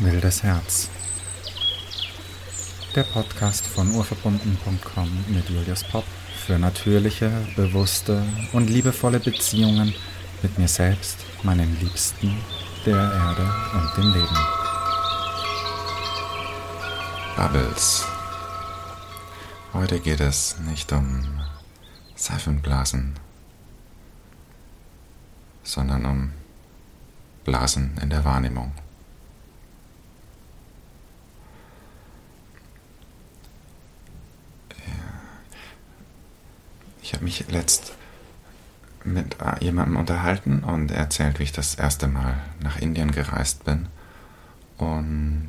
Wildes Herz. Der Podcast von urverbunden.com mit Julius Popp für natürliche, bewusste und liebevolle Beziehungen mit mir selbst, meinen Liebsten, der Erde und dem Leben. Bubbles. Heute geht es nicht um Seifenblasen, sondern um Blasen in der Wahrnehmung. Ich habe mich letzt mit jemandem unterhalten und er erzählt, wie ich das erste Mal nach Indien gereist bin. Und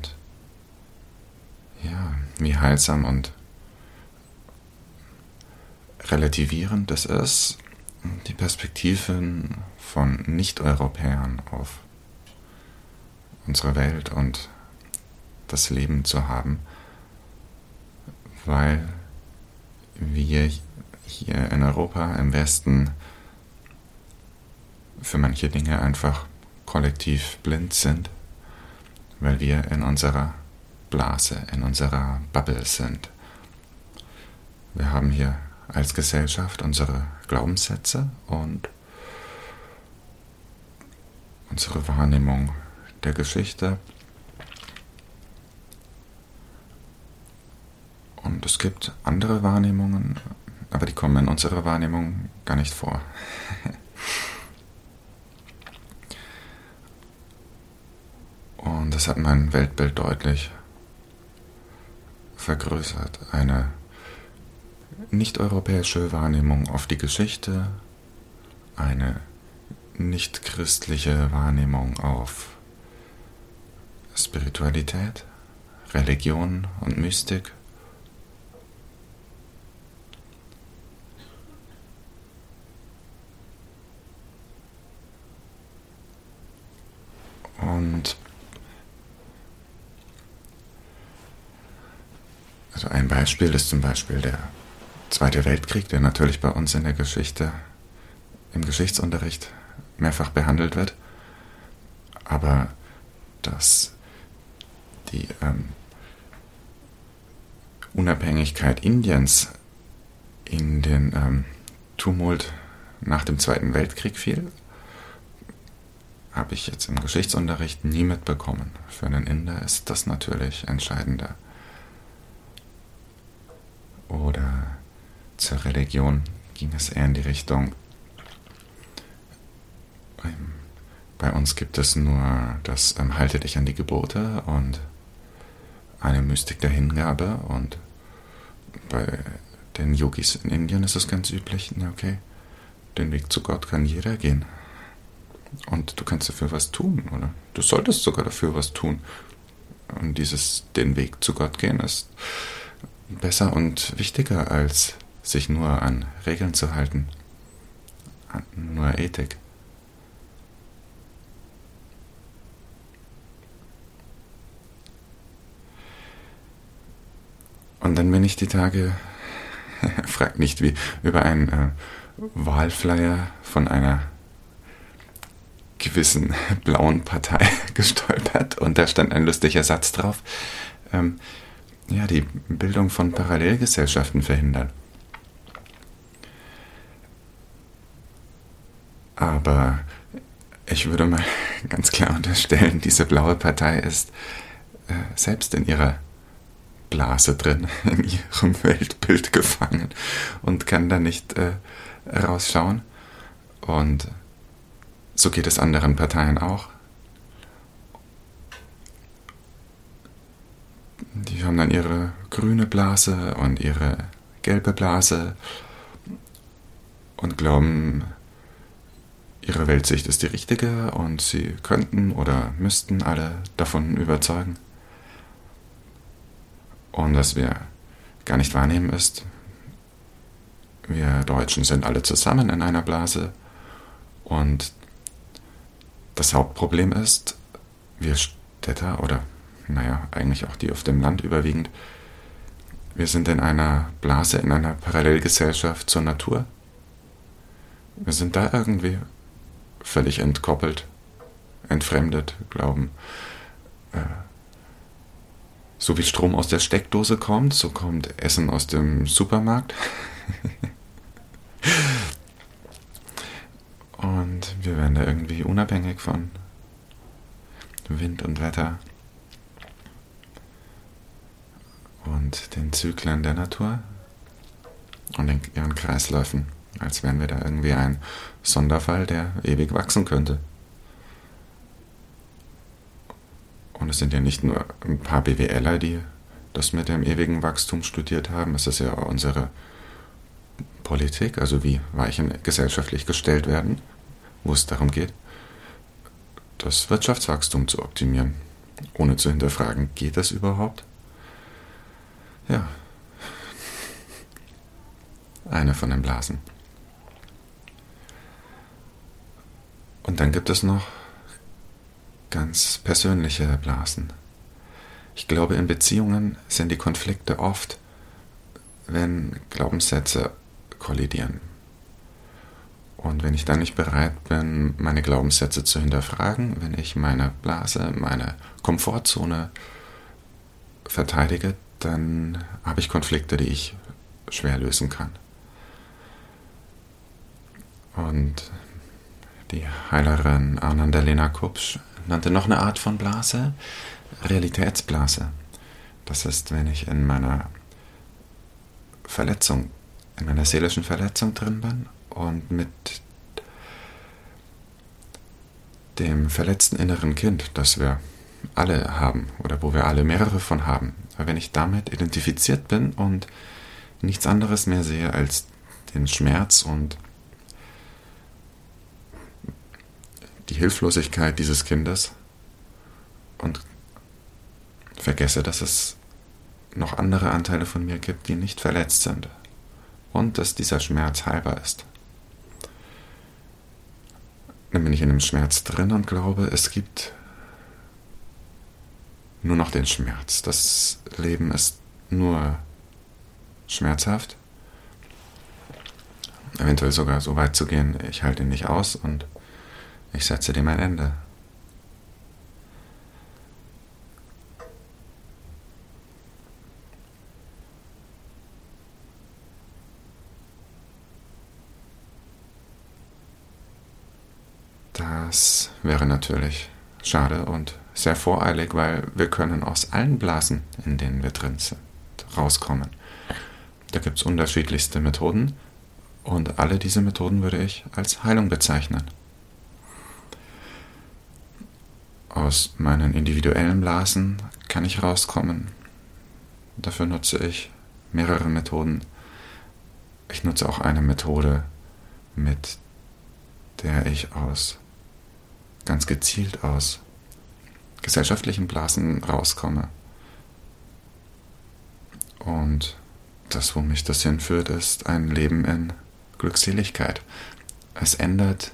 ja, wie heilsam und relativierend es ist, die Perspektiven von Nicht-Europäern auf unsere Welt und das Leben zu haben, weil wir hier in Europa im Westen für manche Dinge einfach kollektiv blind sind, weil wir in unserer Blase, in unserer Bubble sind. Wir haben hier als Gesellschaft unsere Glaubenssätze und unsere Wahrnehmung der Geschichte. Und es gibt andere Wahrnehmungen, aber die kommen in unserer Wahrnehmung gar nicht vor. Und das hat mein Weltbild deutlich vergrößert. Eine nicht-europäische Wahrnehmung auf die Geschichte, eine nicht-christliche Wahrnehmung auf Spiritualität, Religion und Mystik Und also ein Beispiel ist zum Beispiel der Zweite Weltkrieg, der natürlich bei uns in der Geschichte, im Geschichtsunterricht mehrfach behandelt wird. Aber dass die ähm, Unabhängigkeit Indiens in den ähm, Tumult nach dem Zweiten Weltkrieg fiel, habe ich jetzt im Geschichtsunterricht nie mitbekommen. Für einen Inder ist das natürlich entscheidender. Oder zur Religion ging es eher in die Richtung, ähm, bei uns gibt es nur das ähm, Halte dich an die Gebote und eine Mystik der Hingabe und bei den Yogis in Indien ist es ganz üblich, okay, den Weg zu Gott kann jeder gehen. Und du kannst dafür was tun, oder? Du solltest sogar dafür was tun. Und dieses den Weg zu Gott gehen ist besser und wichtiger, als sich nur an Regeln zu halten. An nur Ethik. Und dann bin ich die Tage, fragt nicht wie, über einen äh, Wahlflyer von einer gewissen blauen Partei gestolpert und da stand ein lustiger Satz drauf. Ähm, ja, die Bildung von Parallelgesellschaften verhindern. Aber ich würde mal ganz klar unterstellen, diese blaue Partei ist äh, selbst in ihrer Blase drin, in ihrem Weltbild gefangen und kann da nicht äh, rausschauen. Und so geht es anderen Parteien auch. Die haben dann ihre grüne Blase und ihre gelbe Blase und glauben, ihre Weltsicht ist die richtige und sie könnten oder müssten alle davon überzeugen. Und was wir gar nicht wahrnehmen ist, wir Deutschen sind alle zusammen in einer Blase und das Hauptproblem ist, wir Städter oder naja, eigentlich auch die auf dem Land überwiegend, wir sind in einer Blase, in einer Parallelgesellschaft zur Natur. Wir sind da irgendwie völlig entkoppelt, entfremdet, glauben, äh, so wie Strom aus der Steckdose kommt, so kommt Essen aus dem Supermarkt. und wir werden da irgendwie unabhängig von Wind und Wetter und den Zyklen der Natur und in ihren Kreisläufen, als wären wir da irgendwie ein Sonderfall, der ewig wachsen könnte. Und es sind ja nicht nur ein paar BWLer, die das mit dem ewigen Wachstum studiert haben, es ist ja unsere Politik, also wie Weichen gesellschaftlich gestellt werden, wo es darum geht, das Wirtschaftswachstum zu optimieren, ohne zu hinterfragen, geht das überhaupt? Ja, eine von den Blasen. Und dann gibt es noch ganz persönliche Blasen. Ich glaube, in Beziehungen sind die Konflikte oft, wenn Glaubenssätze kollidieren. Und wenn ich dann nicht bereit bin, meine Glaubenssätze zu hinterfragen, wenn ich meine Blase, meine Komfortzone verteidige, dann habe ich Konflikte, die ich schwer lösen kann. Und die Heilerin Anandalena Kupsch nannte noch eine Art von Blase Realitätsblase. Das ist, wenn ich in meiner Verletzung, in meiner seelischen Verletzung drin bin und mit dem verletzten inneren Kind, das wir alle haben oder wo wir alle mehrere von haben, wenn ich damit identifiziert bin und nichts anderes mehr sehe als den Schmerz und die Hilflosigkeit dieses Kindes und vergesse, dass es noch andere Anteile von mir gibt, die nicht verletzt sind und dass dieser Schmerz heilbar ist. Dann bin ich in dem Schmerz drin und glaube, es gibt nur noch den Schmerz. Das Leben ist nur schmerzhaft. Eventuell sogar so weit zu gehen, ich halte ihn nicht aus und ich setze dem ein Ende. Das wäre natürlich schade und sehr voreilig, weil wir können aus allen Blasen, in denen wir drin sind, rauskommen. Da gibt es unterschiedlichste Methoden und alle diese Methoden würde ich als Heilung bezeichnen. Aus meinen individuellen Blasen kann ich rauskommen. Dafür nutze ich mehrere Methoden. Ich nutze auch eine Methode, mit der ich aus ganz gezielt aus gesellschaftlichen Blasen rauskomme. Und das, wo mich das hinführt, ist ein Leben in Glückseligkeit. Es ändert,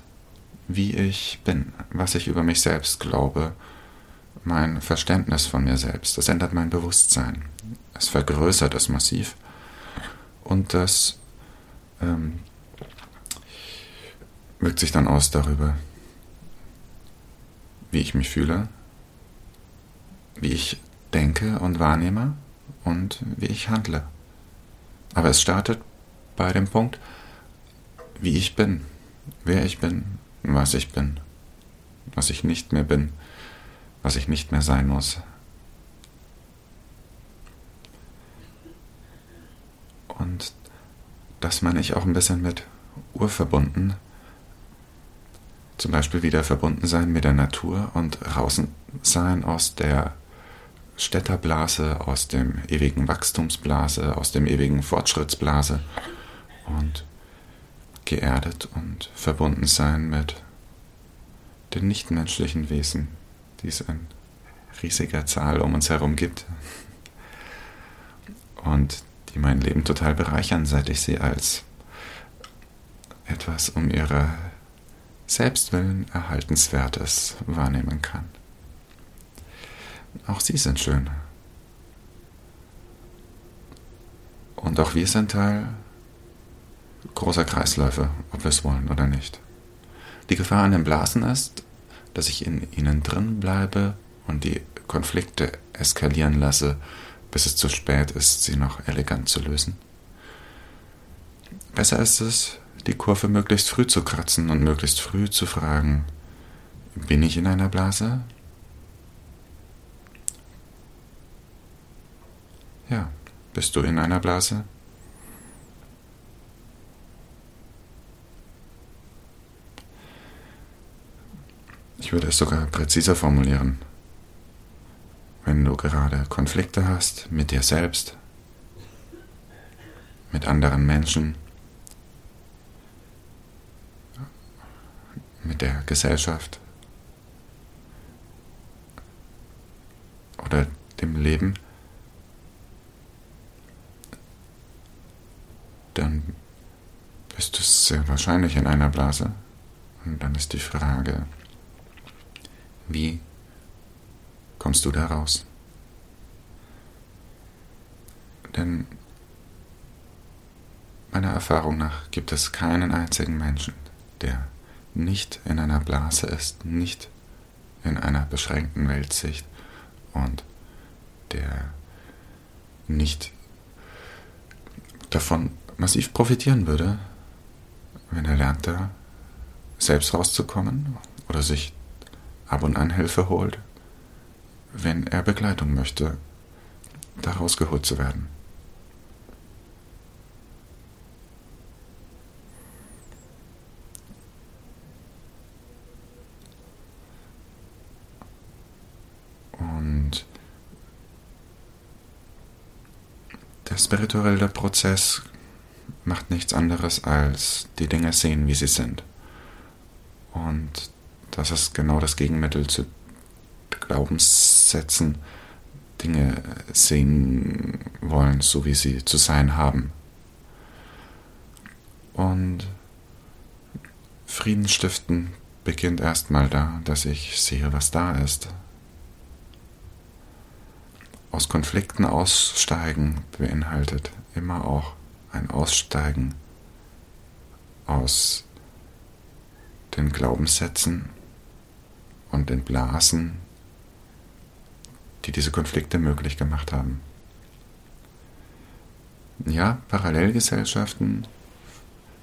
wie ich bin, was ich über mich selbst glaube, mein Verständnis von mir selbst. Es ändert mein Bewusstsein. Es vergrößert es massiv. Und das ähm, wirkt sich dann aus darüber, wie ich mich fühle, wie ich denke und wahrnehme und wie ich handle. Aber es startet bei dem Punkt, wie ich bin, wer ich bin, was ich bin, was ich nicht mehr bin, was ich nicht mehr sein muss. Und das meine ich auch ein bisschen mit urverbunden, zum Beispiel wieder verbunden sein mit der Natur und draußen sein aus der Städterblase, aus dem ewigen Wachstumsblase, aus dem ewigen Fortschrittsblase und geerdet und verbunden sein mit den nichtmenschlichen Wesen, die es in riesiger Zahl um uns herum gibt und die mein Leben total bereichern, seit ich sie als etwas um ihre Selbstwillen Erhaltenswertes wahrnehmen kann. Auch sie sind schön. Und auch wir sind Teil großer Kreisläufe, ob wir es wollen oder nicht. Die Gefahr an den Blasen ist, dass ich in ihnen drin bleibe und die Konflikte eskalieren lasse, bis es zu spät ist, sie noch elegant zu lösen. Besser ist es, die Kurve möglichst früh zu kratzen und möglichst früh zu fragen, bin ich in einer Blase? Ja, bist du in einer Blase? Ich würde es sogar präziser formulieren. Wenn du gerade Konflikte hast mit dir selbst, mit anderen Menschen, mit der Gesellschaft oder dem Leben, dann bist du sehr wahrscheinlich in einer Blase. Und dann ist die Frage, wie kommst du da raus? Denn meiner Erfahrung nach gibt es keinen einzigen Menschen, der nicht in einer Blase ist, nicht in einer beschränkten Weltsicht und der nicht davon massiv profitieren würde, wenn er lernt, da selbst rauszukommen oder sich ab und an Hilfe holt, wenn er Begleitung möchte, da rausgeholt zu werden. Und der spirituelle Prozess macht nichts anderes als die Dinge sehen, wie sie sind. Und das ist genau das Gegenmittel zu Glaubenssätzen, Dinge sehen wollen, so wie sie zu sein haben. Und Frieden stiften beginnt erstmal da, dass ich sehe, was da ist. Aus Konflikten aussteigen beinhaltet immer auch ein Aussteigen aus den Glaubenssätzen und den Blasen, die diese Konflikte möglich gemacht haben. Ja, Parallelgesellschaften,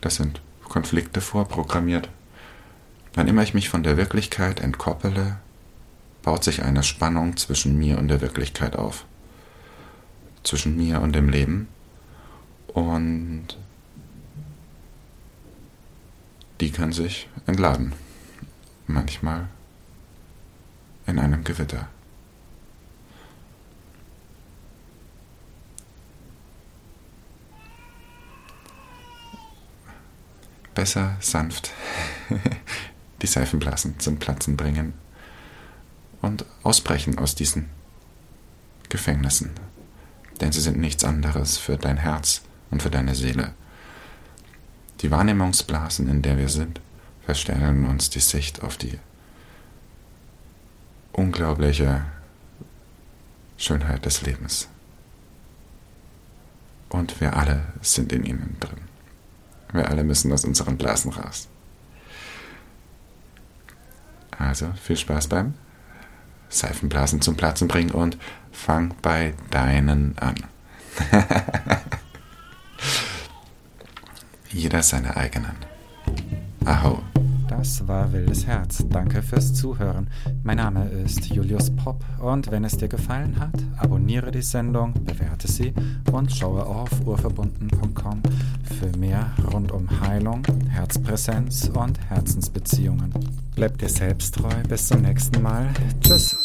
das sind Konflikte vorprogrammiert. Wann immer ich mich von der Wirklichkeit entkoppele, baut sich eine Spannung zwischen mir und der Wirklichkeit auf. Zwischen mir und dem Leben. Und die kann sich entladen. Manchmal in einem Gewitter. Besser sanft die Seifenblasen zum Platzen bringen und ausbrechen aus diesen Gefängnissen, denn sie sind nichts anderes für dein Herz und für deine Seele. Die Wahrnehmungsblasen, in der wir sind, verstellen uns die Sicht auf die unglaubliche Schönheit des Lebens. Und wir alle sind in ihnen drin. Wir alle müssen aus unseren Blasen raus. Also viel Spaß beim Seifenblasen zum Platzen bringen und fang bei deinen an. Jeder seine eigenen. Aho. Das war Wildes Herz. Danke fürs Zuhören. Mein Name ist Julius Popp und wenn es dir gefallen hat, abonniere die Sendung, bewerte sie und schaue auf urverbunden.com für mehr rund um Heilung, Herzpräsenz und Herzensbeziehungen. Bleib dir selbst treu. Bis zum nächsten Mal. Tschüss.